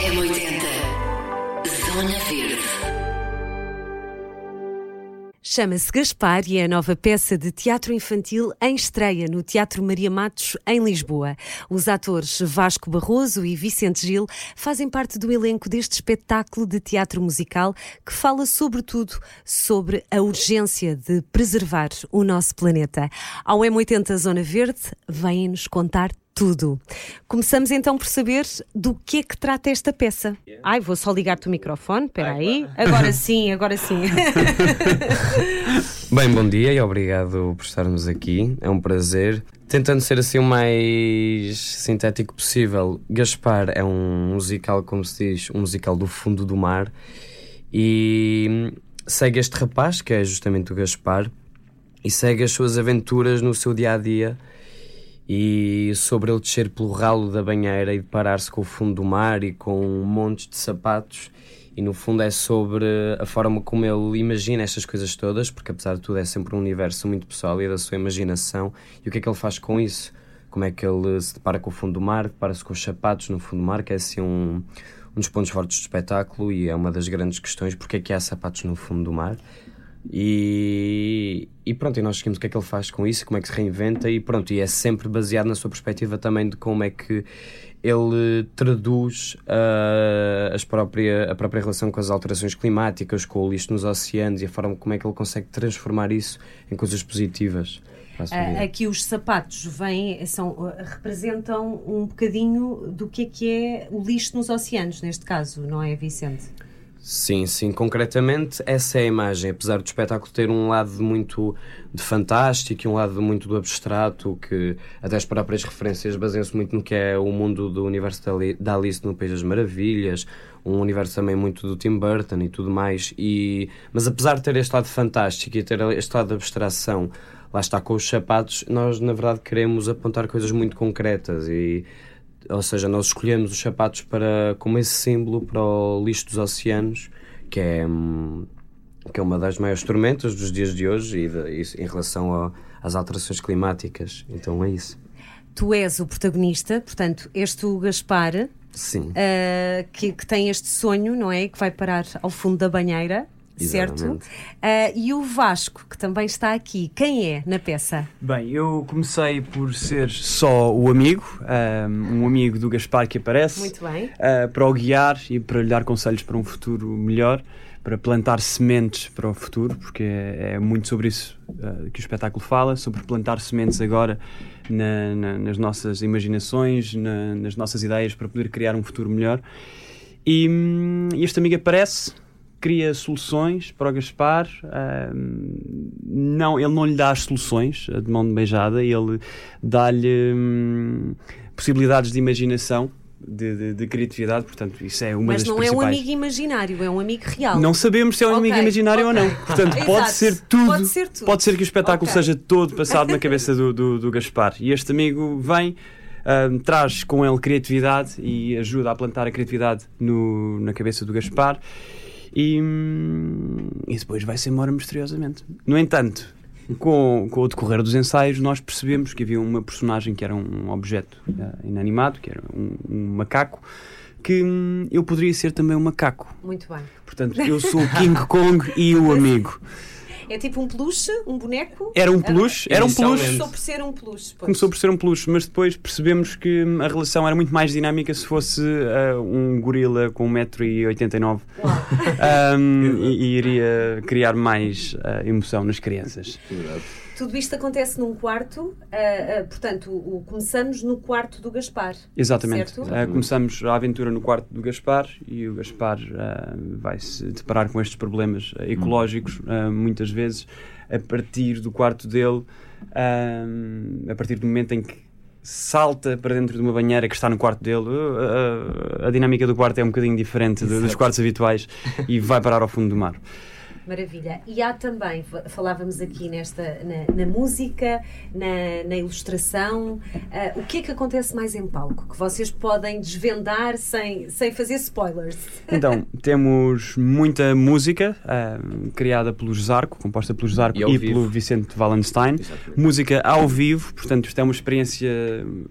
M80. Zona Verde. Chama-se Gaspar e é a nova peça de teatro infantil em estreia no Teatro Maria Matos, em Lisboa. Os atores Vasco Barroso e Vicente Gil fazem parte do elenco deste espetáculo de teatro musical que fala, sobretudo, sobre a urgência de preservar o nosso planeta. Ao M80 Zona Verde, vêm-nos contar tudo. Começamos então por saber do que é que trata esta peça. Ai, vou só ligar-te o microfone, espera aí. Agora sim, agora sim. Bem, bom dia e obrigado por estarmos aqui. É um prazer. Tentando ser assim o mais sintético possível, Gaspar é um musical, como se diz, um musical do fundo do mar e segue este rapaz, que é justamente o Gaspar, e segue as suas aventuras no seu dia a dia e sobre ele descer pelo ralo da banheira e deparar-se com o fundo do mar e com um monte de sapatos e no fundo é sobre a forma como ele imagina estas coisas todas, porque apesar de tudo é sempre um universo muito pessoal e da sua imaginação e o que é que ele faz com isso? Como é que ele se depara com o fundo do mar, depara-se com os sapatos no fundo do mar, que é assim um, um dos pontos fortes do espetáculo e é uma das grandes questões, porque é que há sapatos no fundo do mar e, e pronto, e nós seguimos o que é que ele faz com isso, como é que se reinventa e pronto, e é sempre baseado na sua perspectiva também de como é que ele traduz uh, as própria, a própria relação com as alterações climáticas, com o lixo nos oceanos e a forma como é que ele consegue transformar isso em coisas positivas. Uh, aqui os sapatos vêm, são, uh, representam um bocadinho do que é que é o lixo nos oceanos, neste caso, não é, Vicente? Sim, sim, concretamente essa é a imagem, apesar do espetáculo ter um lado muito de fantástico e um lado muito do abstrato, que até as próprias referências baseiam-se muito no que é o mundo do universo da Alice no País das Maravilhas, um universo também muito do Tim Burton e tudo mais, e, mas apesar de ter este lado fantástico e ter este lado de abstração, lá está com os sapatos, nós na verdade queremos apontar coisas muito concretas e ou seja, nós escolhemos os sapatos para, como esse símbolo para o lixo dos oceanos, que é, que é uma das maiores tormentas dos dias de hoje e, de, e em relação a, às alterações climáticas. Então é isso. Tu és o protagonista, portanto, este o Gaspar, Sim. Uh, que, que tem este sonho, não é? Que vai parar ao fundo da banheira certo? Uh, e o Vasco, que também está aqui, quem é na peça? Bem, eu comecei por ser só o amigo, um, um amigo do Gaspar que aparece. Muito bem. Uh, para o guiar e para lhe dar conselhos para um futuro melhor, para plantar sementes para o futuro, porque é, é muito sobre isso uh, que o espetáculo fala, sobre plantar sementes agora na, na, nas nossas imaginações, na, nas nossas ideias para poder criar um futuro melhor. E hum, este amigo aparece cria soluções para o Gaspar. Uh, não, ele não lhe dá as soluções de mão de beijada, ele dá-lhe hum, possibilidades de imaginação. De, de, de, criatividade, portanto, isso é uma Mas das não principais. é um amigo imaginário, é um amigo real. Não sabemos se é um okay. amigo imaginário okay. ou não. Portanto, pode ser, tudo, pode ser tudo. Pode ser que o espetáculo okay. seja todo passado na cabeça do, do, do Gaspar. E este amigo vem, uh, traz com ele criatividade e ajuda a plantar a criatividade no, na cabeça do Gaspar e, e depois vai-se embora misteriosamente. No entanto, com, com o decorrer dos ensaios, nós percebemos que havia uma personagem que era um objeto uh, inanimado, que era um, um macaco, que hum, eu poderia ser também um macaco. Muito bem. Portanto, eu sou o King Kong e o amigo. É tipo um peluche, um boneco? Era um peluche, era um peluche. Começou por ser um peluche. Pois. Começou por ser um peluche, mas depois percebemos que a relação era muito mais dinâmica se fosse uh, um gorila com 1,89m um, e, e, iria criar mais uh, emoção nas crianças. Tudo isto acontece num quarto, uh, uh, portanto, o, o, começamos no quarto do Gaspar. Exatamente. Uh, começamos a aventura no quarto do Gaspar e o Gaspar vai se deparar com estes problemas ecológicos, muitas vezes, a partir do quarto dele, a partir do momento em que salta para dentro de uma banheira que está no quarto dele. A, a dinâmica do quarto é um bocadinho diferente dos quartos habituais e vai parar ao fundo do mar. Maravilha. E há também, falávamos aqui nesta, na, na música, na, na ilustração, uh, o que é que acontece mais em palco? Que vocês podem desvendar sem, sem fazer spoilers? Então, temos muita música uh, criada pelo Zarco, composta pelo Zarco e, e pelo Vicente Wallenstein. Exatamente. Música ao vivo, portanto, isto é uma experiência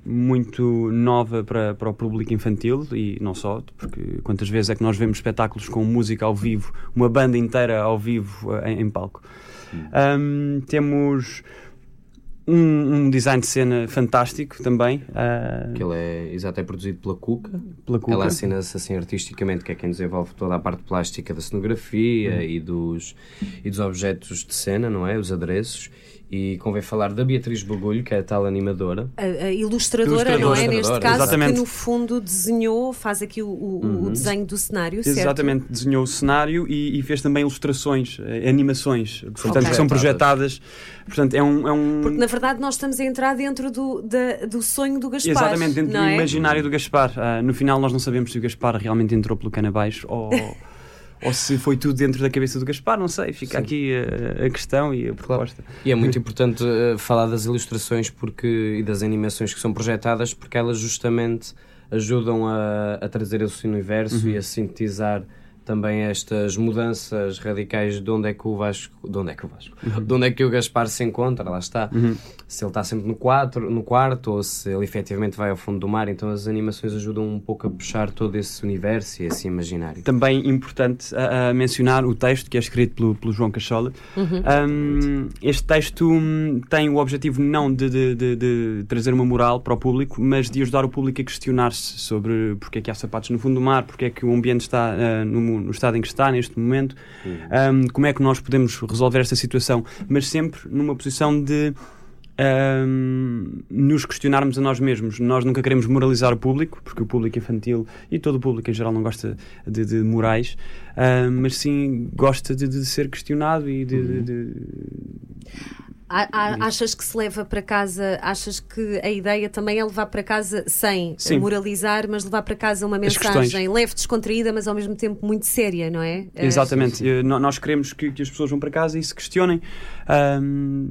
muito nova para, para o público infantil e não só, porque quantas vezes é que nós vemos espetáculos com música ao vivo, uma banda inteira ao vivo eh, em, em palco. Um, temos um, um, design de cena fantástico também. Uh... Que ele é, exato, é produzido pela Cuca. Pela Cuca. Ela assina-se assim artisticamente, que é quem desenvolve toda a parte plástica da cenografia hum. e, dos, e dos objetos de cena, não é? Os adereços. E convém falar da Beatriz Bagulho, que é a tal animadora. A, a ilustradora, ilustradora, não é? Neste caso, Exatamente. que no fundo desenhou, faz aqui o, o, uhum. o desenho do cenário, certo? Exatamente, desenhou o cenário e, e fez também ilustrações, eh, animações, portanto, okay. que são projetadas. Portanto, é um, é um... Porque na verdade nós estamos a entrar dentro do, da, do sonho do Gaspar. Exatamente, dentro do é? imaginário do Gaspar. Uh, no final nós não sabemos se o Gaspar realmente entrou pelo cano abaixo ou. Ou se foi tudo dentro da cabeça do Gaspar, não sei. Fica Sim. aqui a, a, questão e a proposta. E é muito importante uh, falar das ilustrações porque, e das animações que são projetadas, porque elas justamente ajudam a, a trazer esse universo uhum. e a sintetizar também estas mudanças radicais de onde é que o Vasco, de onde é que o Vasco, uhum. de onde é que o Gaspar se encontra, lá está. Uhum. Se ele está sempre no, quatro, no quarto ou se ele efetivamente vai ao fundo do mar, então as animações ajudam um pouco a puxar todo esse universo e esse imaginário. Também importante a, a mencionar o texto que é escrito pelo, pelo João Cachola. Uhum. Um, este texto hum, tem o objetivo não de, de, de, de, trazer uma moral para o público, mas de ajudar o público a questionar-se sobre porque é que há sapatos no fundo do mar, porque é que o ambiente está uh, no no estado em que está neste momento, um, como é que nós podemos resolver esta situação, mas sempre numa posição de um, nos questionarmos a nós mesmos. Nós nunca queremos moralizar o público, porque o público infantil e todo o público em geral não gosta de, de morais, um, mas sim gosta de, de, ser questionado e de, de achas que se leva para casa, achas que a ideia também é levar para casa sem Sim. moralizar, mas levar para casa uma mensagem leve, descontraída, mas ao mesmo tempo muito séria, não é? Exatamente. Uh, nós queremos que, que, as pessoas vão para casa e se questionem. Um,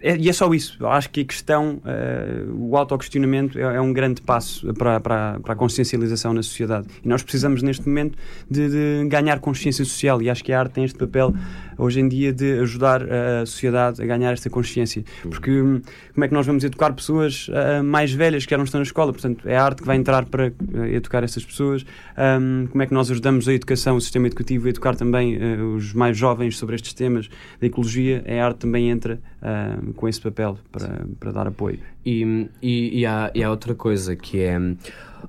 é, e é só isso. Acho que a questão, uh, o autoquestionamento é, é um grande passo para, para, para, a consciencialização na sociedade. E nós precisamos, neste momento, de, de ganhar consciência social. E acho que a arte tem este papel, hoje em dia, de ajudar a sociedade a ganhar esta consciência. Porque hum, como é que nós vamos educar pessoas uh, mais velhas que já não estão na escola? Portanto, é a arte que vai entrar para uh, educar essas pessoas. Um, como é que nós ajudamos a educação, o sistema educativo, a educar também uh, os mais jovens sobre estes temas da ecologia? É a arte também entra com esse papel para, para dar apoio. E, e, e, há, e há outra coisa que é.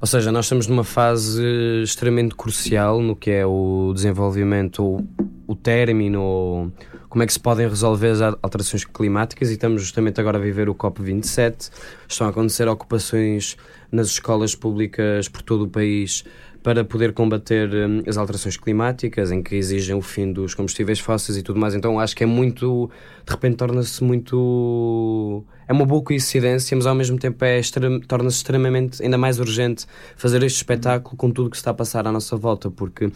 Ou seja, nós estamos numa fase extremamente crucial no que é o desenvolvimento, o, o término, como é que se podem resolver as alterações climáticas e estamos justamente agora a viver o COP27. Estão a acontecer ocupações nas escolas públicas por todo o país para poder combater hum, as alterações climáticas, em que exigem o fim dos combustíveis fósseis e tudo mais. Então acho que é muito. De repente torna-se muito. É uma boa coincidência, mas ao mesmo tempo é torna-se extremamente, ainda mais urgente fazer este espetáculo com tudo o que está a passar à nossa volta, porque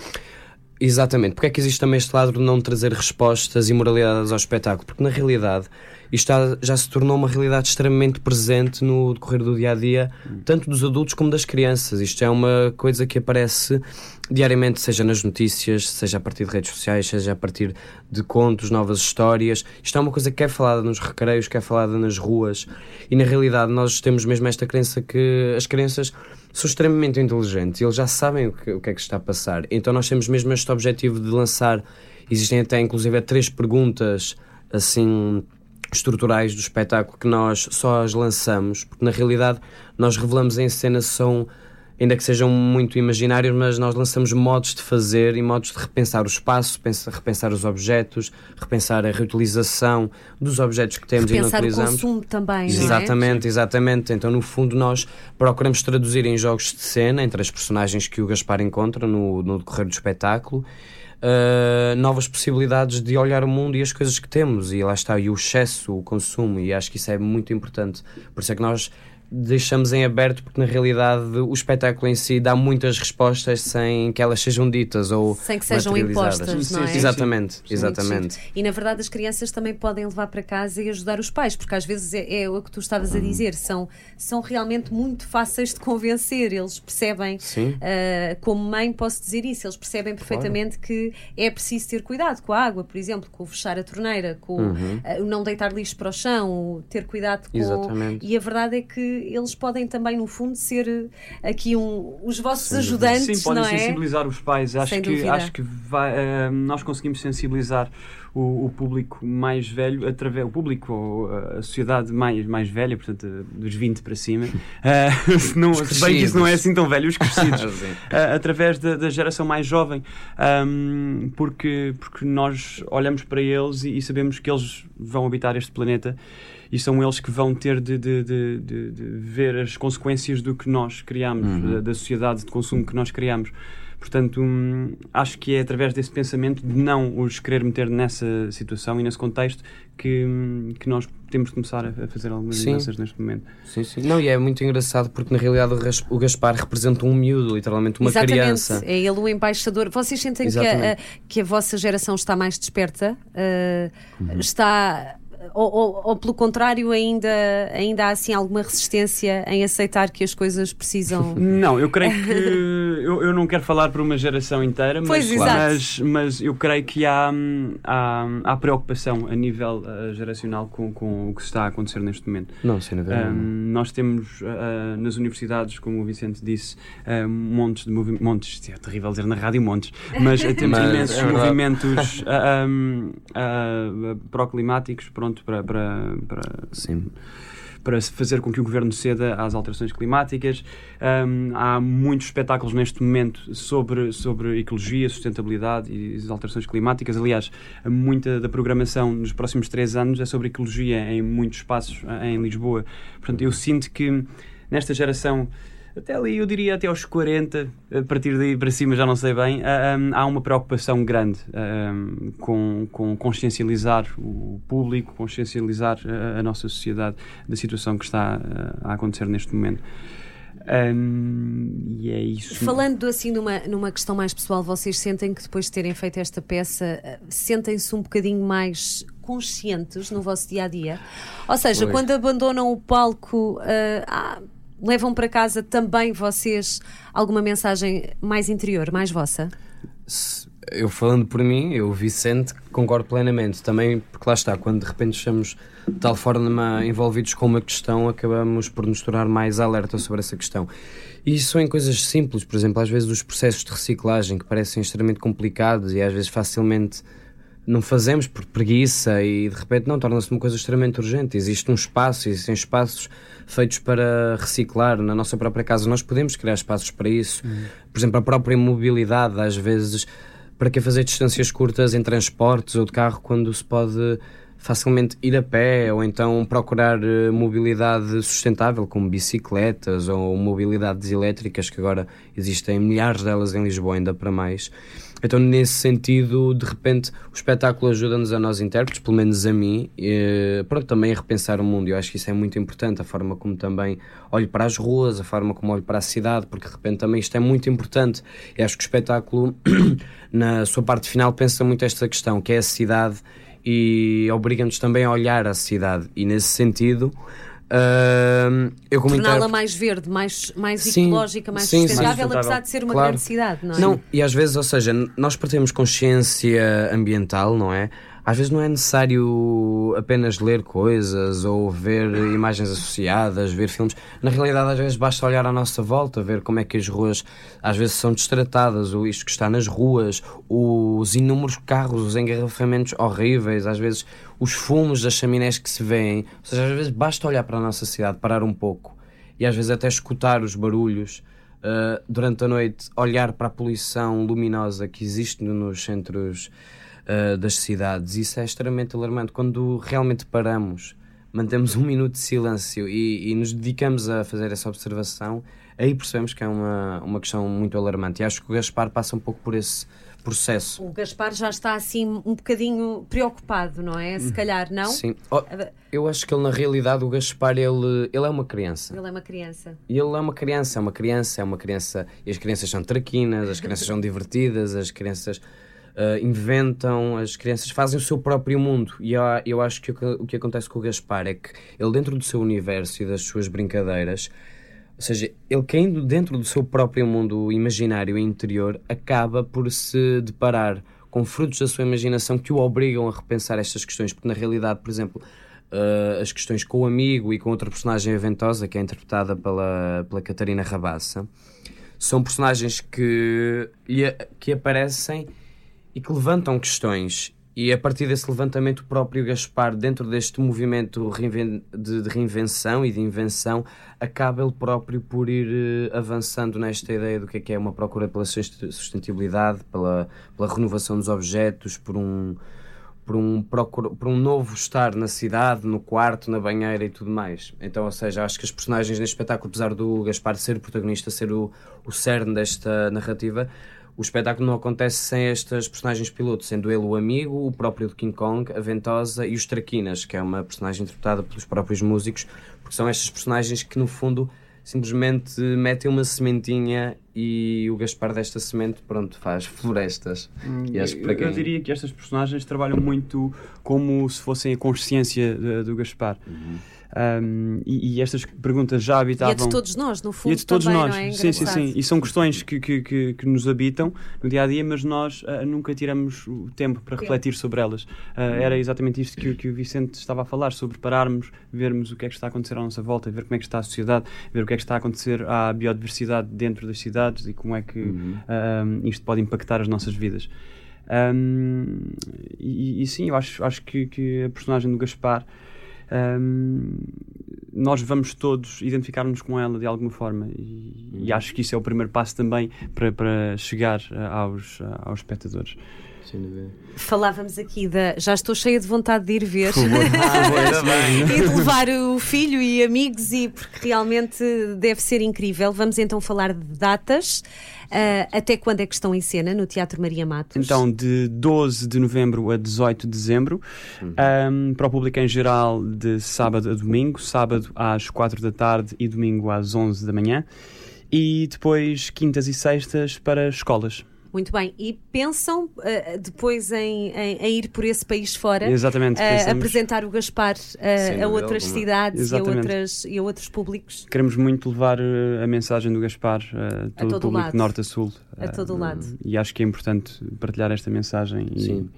Exatamente. Porque é que existe também este lado de não trazer respostas e moralidades ao espetáculo? Porque na realidade isto já se tornou uma realidade extremamente presente no decorrer do dia a dia, tanto dos adultos como das crianças. Isto é uma coisa que aparece diariamente, seja nas notícias, seja a partir de redes sociais, seja a partir de contos, novas histórias. Isto é uma coisa que é falada nos recreios, que é falada nas ruas. E na realidade nós temos mesmo esta crença que as crianças são extremamente inteligentes eles já sabem o que, o que é que está a passar. Então nós temos mesmo este objetivo de lançar. Existem até inclusive três perguntas assim estruturais do espetáculo que nós só as lançamos, porque na realidade nós revelamos em cena são ainda que sejam muito imaginários, mas nós lançamos modos de fazer e modos de repensar o espaço, repensar os objetos, repensar a reutilização dos objetos que temos repensar e não utilizamos. o consumo também, Exatamente, é? exatamente. Então, no fundo, nós procuramos traduzir em jogos de cena, entre as personagens que o Gaspar encontra no, no decorrer do espetáculo, Uh, novas possibilidades de olhar o mundo e as coisas que temos, e lá está, e o excesso, o consumo, e acho que isso é muito importante. Por isso é que nós deixamos em aberto porque na realidade o espetáculo em si dá muitas respostas sem que elas sejam ditas ou Sem que sejam impostas, não é? Sim, sim, Exatamente, exatamente. E na verdade as crianças também podem levar para casa e ajudar os pais, porque às vezes é, é o que tu estavas a dizer, são, são realmente muito fáceis de convencer, eles percebem, ah, como mãe posso dizer isso, eles percebem perfeitamente que é preciso ter cuidado com a água, por exemplo, com o fechar a torneira, com ah, o não deitar lixo para o chão, ter cuidado com... Exatamente. E a verdade é que eles podem também, no fundo, ser eh, aqui um, os vossos ajudantes, Sim, podem não é? sensibilizar os pais. Acho Sem que, dúvida. acho que vai, eh, nós conseguimos sensibilizar o, o público mais velho, através, o público, ou a sociedade mais, mais velha, portanto, dos 20 para cima. Eh, se, não, se bem que isso não é assim tão velho, os crescidos. Eh, através da, da geração mais jovem, Ahm, porque, porque nós olhamos para eles e, e sabemos que eles vão habitar este planeta e são eles que vão ter de, de- de- de- ver as consequências do que nós criamos, da, da sociedade de consumo que nós criamos. Portanto, hum, acho que é através desse pensamento de não os querer meter nessa situação e nesse contexto que, hum, que nós temos de começar a a fazer algumas Sim. mudanças neste momento. Sim, sim. Não, e é muito engraçado porque na realidade o Gaspar representa um miúdo, literalmente uma Exatamente, criança. é ele o embaixador. Vocês sentem que a, Exatamente. que a vossa geração está mais desperta? Uh, Uhum. Está. Ou, ou- ou, pelo contrário, ainda, ainda há assim alguma resistência em aceitar que as coisas precisam. Não, eu creio que. eu, eu não quero falar por uma geração inteira, mas, Pois, mas, mas eu creio que há, há, há preocupação a nível eh, geracional com, com o que está a acontecer neste momento. Não, sem dúvida. Hum, nós temos ah, nas universidades, como o Vicente disse, ah, montes de movimentos. Montes, é terrível dizer na rádio montes, mas temos Mas imensos é movimentos hum, ah, proclimáticos pronto, para, para, para, Sim. para fazer com que o governo ceda às alterações climáticas. Hum, há muitos espetáculos neste momento sobre, sobre ecologia, sustentabilidade e as alterações climáticas. Aliás, muita da programação nos próximos três anos é sobre ecologia em muitos espaços eh, em Lisboa. Portanto, eu sinto que nesta geração. Até ali, eu diria até aos 40, a partir daí para cima já não sei bem, ah, hum, há uma preocupação grande hum, com, com consciencializar o público, consciencializar a, a nossa sociedade da situação que está ah, a acontecer neste momento. Hum, e é isso. Falando assim numa, numa questão mais pessoal, vocês sentem que depois de terem feito esta peça, sentem-se um bocadinho mais conscientes no vosso dia a dia? Ou seja, Pois. quando abandonam o palco, ah, levam para casa também vocês alguma mensagem mais interior, mais vossa? Eu falando por mim, eu, Vicente, concordo plenamente. Também porque lá está, quando de repente estamos de tal forma envolvidos com uma questão, acabamos por nos tornar mais alerta sobre essa questão. E isso em coisas simples, por exemplo, às vezes os processos de reciclagem que parecem extremamente complicados e às vezes facilmente não fazemos por preguiça e de repente não torna-se uma coisa extremamente urgente. Existe um espaço, existem espaços feitos para reciclar na nossa própria casa. Nós podemos criar espaços para isso. Por exemplo, a própria mobilidade, às vezes, para que fazer distâncias curtas em transportes ou de carro quando se pode facilmente ir a pé ou então procurar eh, mobilidade sustentável como bicicletas ou mobilidades elétricas que agora existem milhares delas em Lisboa ainda para mais então nesse sentido de repente o espetáculo ajuda-nos a nós intérpretes pelo menos a mim eh, pronto, também a repensar o mundo eu acho que isso é muito importante a forma como também olho para as ruas a forma como olho para a cidade porque de repente também isto é muito importante e acho que o espetáculo na sua parte final pensa muito esta questão que é a cidade e obriga-nos também a olhar a cidade. E nesse sentido, hum, eu como Torná-la intérprete- mais verde, mais, mais Sim, ecológica, mais sim, sim. sustentável, Mais apesar de ser uma Claro. grande cidade, não é? Não, e às vezes, ou seja, nós para termos consciência ambiental, não é? Às vezes não é necessário apenas ler coisas ou ver imagens associadas, ver filmes. Na realidade, às vezes basta olhar à nossa volta, ver como é que as ruas às vezes são destratadas, o lixo que está nas ruas, os inúmeros carros, os engarrafamentos horríveis, às vezes os fumos das chaminés que se vêem. Ou seja, às vezes basta olhar para a nossa cidade, parar um pouco e às vezes até escutar os barulhos. Uh, durante a noite olhar para a poluição luminosa que existe no- nos centros uh, das cidades. Isso é extremamente alarmante. Quando realmente paramos, mantemos um minuto de silêncio e, e nos dedicamos a fazer essa observação, aí percebemos que é uma, uma questão muito alarmante. E acho que o Gaspar passa um pouco por esse processo. O Gaspar já está assim um bocadinho preocupado, não é? Se calhar, não? Sim. Oh, eu acho que ele, na realidade, o Gaspar, ele, ele é uma criança. Ele é uma criança. E ele é uma criança, é uma criança, é uma criança. E as crianças são traquinas, as crianças são divertidas, as crianças uh, inventam, as crianças fazem o seu próprio mundo. E eu, eu acho que o, que o que acontece com o Gaspar é que ele, dentro do seu universo e das suas brincadeiras, ou seja, ele caindo dentro do seu próprio mundo imaginário e interior, acaba por se deparar com frutos da sua imaginação que o obrigam a repensar estas questões, porque na realidade, por exemplo, uh, as questões com o amigo e com outra personagem aventosa, que é interpretada pela, pela Catarina Rabassa, são personagens que, que aparecem e que levantam questões e a partir desse levantamento, o próprio Gaspar, dentro deste movimento de, reinvenção e de invenção, acaba ele próprio por ir uh, avançando nesta ideia do que é, que é uma procura pela sustentabilidade, pela, pela renovação dos objetos, por um, por, um por um novo estar na cidade, no quarto, na banheira e tudo mais. Então, ou seja, acho que as personagens neste espetáculo, apesar do Gaspar ser o protagonista, ser o, o cerne desta narrativa, o espetáculo não acontece sem estas personagens pilotos, sendo ele o amigo, o próprio do King Kong, a Ventosa e os Traquinas, que é uma personagem interpretada pelos próprios músicos, porque são estas personagens que, no fundo, simplesmente metem uma sementinha e o Gaspar desta semente, pronto, faz florestas. Hum, e acho que quem... Eu diria que estas personagens trabalham muito como se fossem a consciência do Gaspar. Uhum. Um, e, e, estas perguntas já habitavam. E é de todos nós, no fundo. E é de todos também, nós, é? sim, sim, sim. E são questões que, que, que, que, nos habitam no dia a dia, mas nós uh, nunca tiramos o tempo para refletir sobre elas. Uh, era exatamente isto que, que o Vicente estava a falar, sobre pararmos, vermos o que é que está a acontecer à nossa volta, ver como é que está a sociedade, ver o que é que está a acontecer à biodiversidade dentro das cidades e como é que uhum. uh, isto pode impactar as nossas vidas. Um, e, e, sim, eu acho, acho que, que a personagem do Gaspar um, nós vamos todos identificar-nos com ela de alguma forma e, e, uhum. acho que isso é o primeiro passo também para, para chegar uh, aos, uh, aos espectadores. Falávamos aqui da. Já estou cheia de vontade de ir ver ah, e de levar o filho e amigos, e porque realmente deve ser incrível. Vamos então falar de datas. Uh, até quando é que estão em cena no Teatro Maria Matos? Então, de 12 de novembro a 18 de dezembro, uhum. um, para o público em geral, de sábado a domingo, sábado às 4 da tarde e domingo às 11 da manhã, e depois quintas e sextas para escolas. Muito bem. E pensam uh, depois em, em, em, ir por esse país fora? Exatamente. Uh, apresentar o Gaspar uh, a outras cidades e a, outras, e a, outros públicos? Queremos muito levar a mensagem do Gaspar a todo, a todo o público, lado. norte a sul. A todo lado. E acho que é importante partilhar esta mensagem e,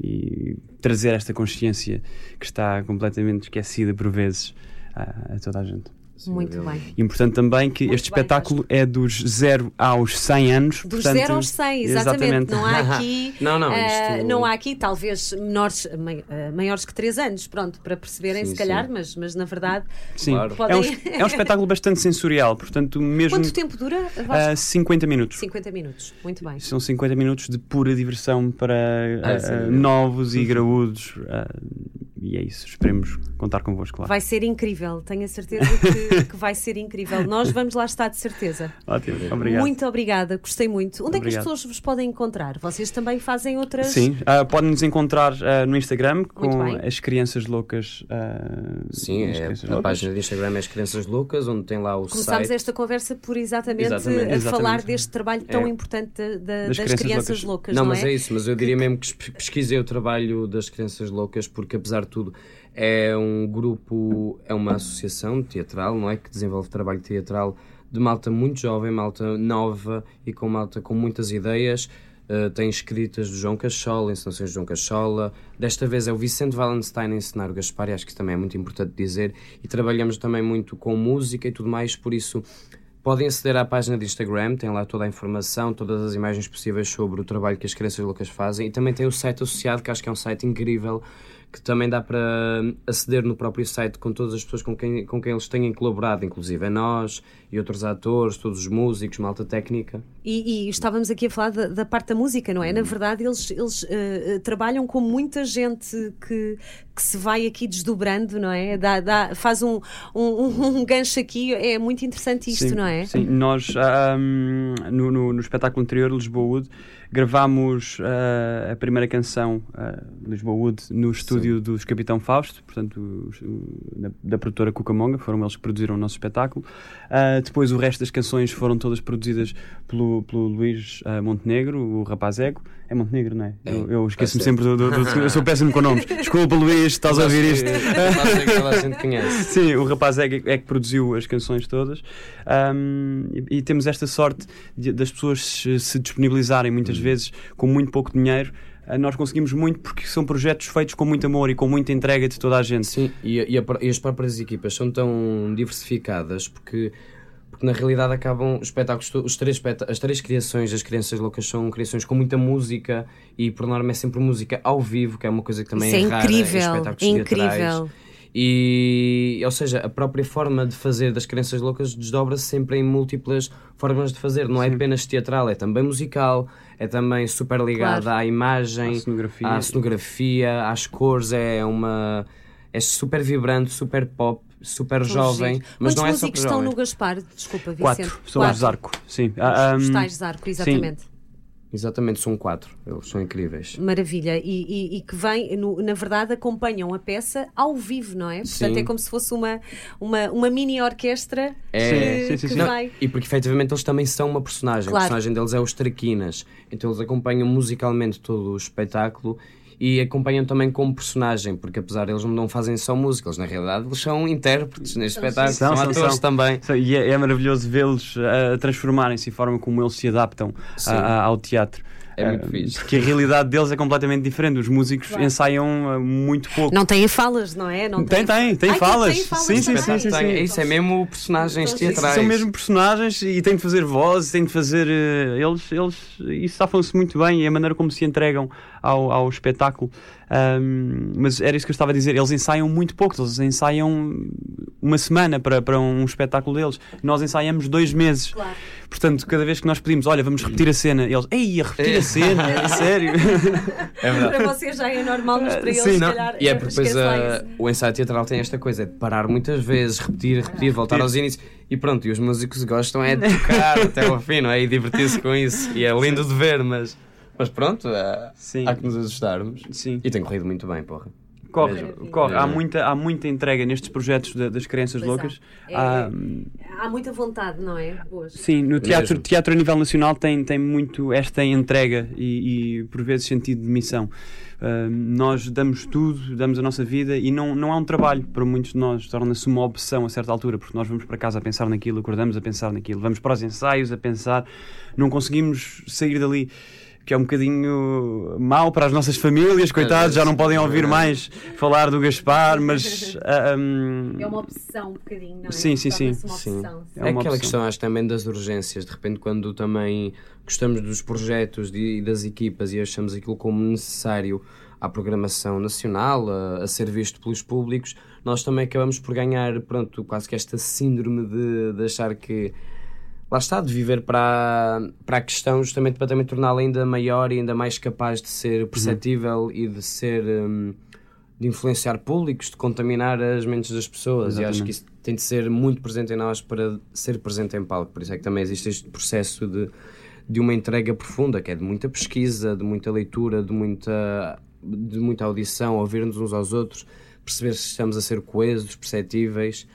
e, trazer esta consciência que está completamente esquecida por vezes a, a toda a gente. Muito bem. Importante também que Muito este bem, espetáculo acho. é dos 0 aos 100 anos. Dos 0 aos 100, exatamente. exatamente. Não há aqui. não, não, eh, isto... uh, não há aqui, talvez, menores, uh, maiores que 3 anos, pronto, para perceberem, sim, se calhar, mas, mas na verdade. Sim, claro. podem... é, um, é um espetáculo bastante sensorial, portanto, mesmo. Quanto tempo dura? Uh, 50 minutos. 50 minutos, muito bem. São 50 minutos de pura diversão para ah, novos e graúdos e é isso. Esperemos contar convosco lá. Vai ser incrível, tenho a certeza que, que, vai ser incrível. Nós vamos lá estar de certeza. Ótimo, obrigado. Muito obrigada, gostei muito. Onde obrigado. é que as pessoas vos podem encontrar? Vocês também fazem outras. Sim, uh, podem nos encontrar uh, no Instagram com as Crianças Loucas. Uh, Sim, é, crianças a loucas. página do Instagram é as Crianças Loucas, onde tem lá o Começámos site. esta conversa por exatamente, exatamente. a falar deste trabalho tão é. importante da, da, das, das, crianças, crianças loucas. loucas. não, não mas é? é isso, mas eu diria mesmo que pesquisei o trabalho das Crianças Loucas, porque apesar de tudo é um grupo, é uma associação teatral, não é? Que desenvolve trabalho teatral de malta muito jovem, malta nova e com malta com muitas ideias. Uh, tem escritas do João Cachola, encenações de João Cachola. Desta vez é o Vicente Wallenstein a ensinar o Gaspar, e acho que também é muito importante dizer. E trabalhamos também muito com música e tudo mais, por isso podem aceder à página de Instagram, tem lá toda a informação, todas as imagens possíveis sobre o trabalho que as crianças loucas fazem. E também tem o site associado, que acho que é um site incrível, que também dá para aceder no próprio site com todas as pessoas com quem, com quem eles têm colaborado, inclusive a nós e outros atores, todos os músicos, malta técnica. E, e estávamos aqui a falar da, da, parte da música, não é? Na verdade, eles, eles uh, trabalham com muita gente que, que se vai aqui desdobrando, não é? Dá, dá, faz um, um, um, gancho aqui, é muito interessante isto, sim, não é? Sim, nós um, no, no, no, espetáculo anterior, Lisboa Wood, gravámos uh, a primeira canção, uh, Lisboa Wood, no estúdio sim. dos Capitão Fausto, portanto, da, da, produtora Cucamonga, foram eles que produziram o nosso espetáculo. Uh, depois o resto das canções foram todas produzidas pelo, pelo Luís Montenegro, o rapaz ego. É Montenegro, não é? é eu, eu esqueço-me sempre do, do, do, Eu sou péssimo com nomes. Desculpa, Luís, estás a ouvir isto. gente conhece. Sim, o rapaz é, é que produziu as canções todas. Um, e, e, temos esta sorte de, das pessoas se, se disponibilizarem muitas hum. vezes com muito pouco dinheiro nós conseguimos muito porque são projetos feitos com muito amor e com muita entrega de toda a gente. Sim, e, e, a, e as próprias equipas são tão diversificadas porque porque na realidade acabam os espetáculos, os três as três criações das Crianças Loucas são criações com muita música e por norma é sempre música ao vivo, que é uma coisa que também Isso é, é rara incrível, em espetáculos é incrível. E, ou seja, a própria forma de fazer das Crianças Loucas desdobra-se sempre em múltiplas formas de fazer. Não é Sim. é apenas teatral, é também musical, é também super ligada claro. à imagem, à cenografia. à cenografia, às cores. É uma. É super vibrante, super pop super jovem, mas Quantos não é só para estão no Gaspar? Desculpa, Vicente. Quatro, são os Zarco, sim. Ah, os, um, tais Zarco, exatamente. Sim. Exatamente, são quatro, eles são incríveis. Maravilha, e, e, e que vem, no, na verdade, acompanham a peça ao vivo, não é? Portanto, sim. é como se fosse uma, uma, uma mini orquestra é. que, sim, sim, que não, vai. E porque efetivamente eles também são uma personagem, claro. a personagem deles é os Traquinas, então eles acompanham musicalmente todo o espetáculo e acompanham também como personagem, porque apesar de eles não fazem só música, eles na realidade eles são intérpretes neste espetáculo, são, são, atores são. também. E é, é maravilhoso vê-los uh, transformarem-se e a forma como eles se adaptam a, a, ao teatro. É muito uh, fixe. Que a realidade deles é completamente diferente. Os músicos claro. ensaiam uh, muito pouco. Não têm falas, não é? Não tem, tem, tem, Ai, falas. Tem falas. Sim, sim, sim, sim, sim. Isso é mesmo personagens então, teatrais. São mesmo personagens e têm de fazer vozes, têm de fazer. Uh, eles, eles isso safam-se muito bem e a maneira como se entregam ao, ao espetáculo. Um, mas era isso que eu estava a dizer. Eles ensaiam muito pouco, eles ensaiam uma semana para, para um espetáculo deles. Nós ensaiamos dois meses. Claro. Portanto, cada vez que nós pedimos, olha, vamos repetir a cena, eles, ei, a repetir a cena, é sério. É verdade. Para vocês já é normal, mas para eles, Sim, não. calhar. E é porque depois uh, o ensaio teatral tem esta coisa, é de parar muitas vezes, repetir, repetir, voltar aos inícios. E pronto, e os músicos gostam é de tocar até ao fim, não é? E divertir-se com isso. E é lindo de ver, mas. Mas pronto, uh, há que nos ajustarmos. Sim. E tem corrido muito bem, porra. Corre, corre. Há, muita, há muita entrega nestes projetos de, das crianças pois loucas. Há. É, há muita vontade, não é? Boas. Sim, no teatro, teatro a nível nacional tem, tem muito esta entrega e, e por vezes sentido de missão. Uh, nós damos tudo, damos a nossa vida e não, não é um trabalho para muitos de nós, torna-se uma opção a certa altura, porque nós vamos para casa a pensar naquilo, acordamos a pensar naquilo, vamos para os ensaios a pensar, não conseguimos sair dali que é um bocadinho mau para as nossas famílias, coitados, já não podem ouvir mais falar do Gaspar, mas. Um... É uma opção um bocadinho, não é? Sim, sim, sim. sim. É, é aquela opção. questão, acho também das urgências. De repente, quando também gostamos dos projetos e das equipas e achamos aquilo como necessário à programação nacional, a, a, ser visto pelos públicos, nós também acabamos por ganhar, pronto, quase que esta síndrome de, de achar que lá está, de viver para, para a questão justamente para também torná-la ainda maior e ainda mais capaz de ser perceptível uhum. e de ser um, de influenciar públicos, de contaminar as mentes das pessoas Exatamente. e acho que isso tem de ser muito presente em nós para ser presente em palco, por isso é que também existe este processo de, de uma entrega profunda, que é de muita pesquisa, de muita leitura, de muita, de muita audição, ouvir-nos uns aos outros, perceber se estamos a ser coesos, perceptíveis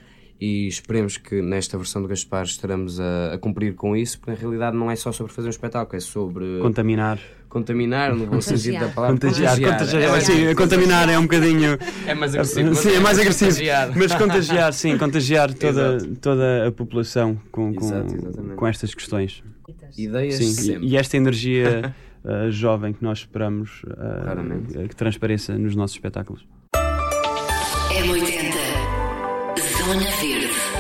e esperemos que nesta versão do Gaspar estaremos a, a, cumprir com isso, porque na realidade não é só sobre fazer um espetáculo, é sobre contaminar. Contaminar, no bom sentido da palavra. Contagiar, contagiar. contagiar. É, sim, contaminar é um bocadinho. É mais agressivo. Sim, é mais agressivo. Contagiar. Mas contagiar, sim, contagiar toda, toda a população com, com, Exato, com estas questões. Ideias sim, e, e esta energia uh, jovem que nós esperamos uh, que transpareça nos nossos espetáculos. É 80 Zona Verde.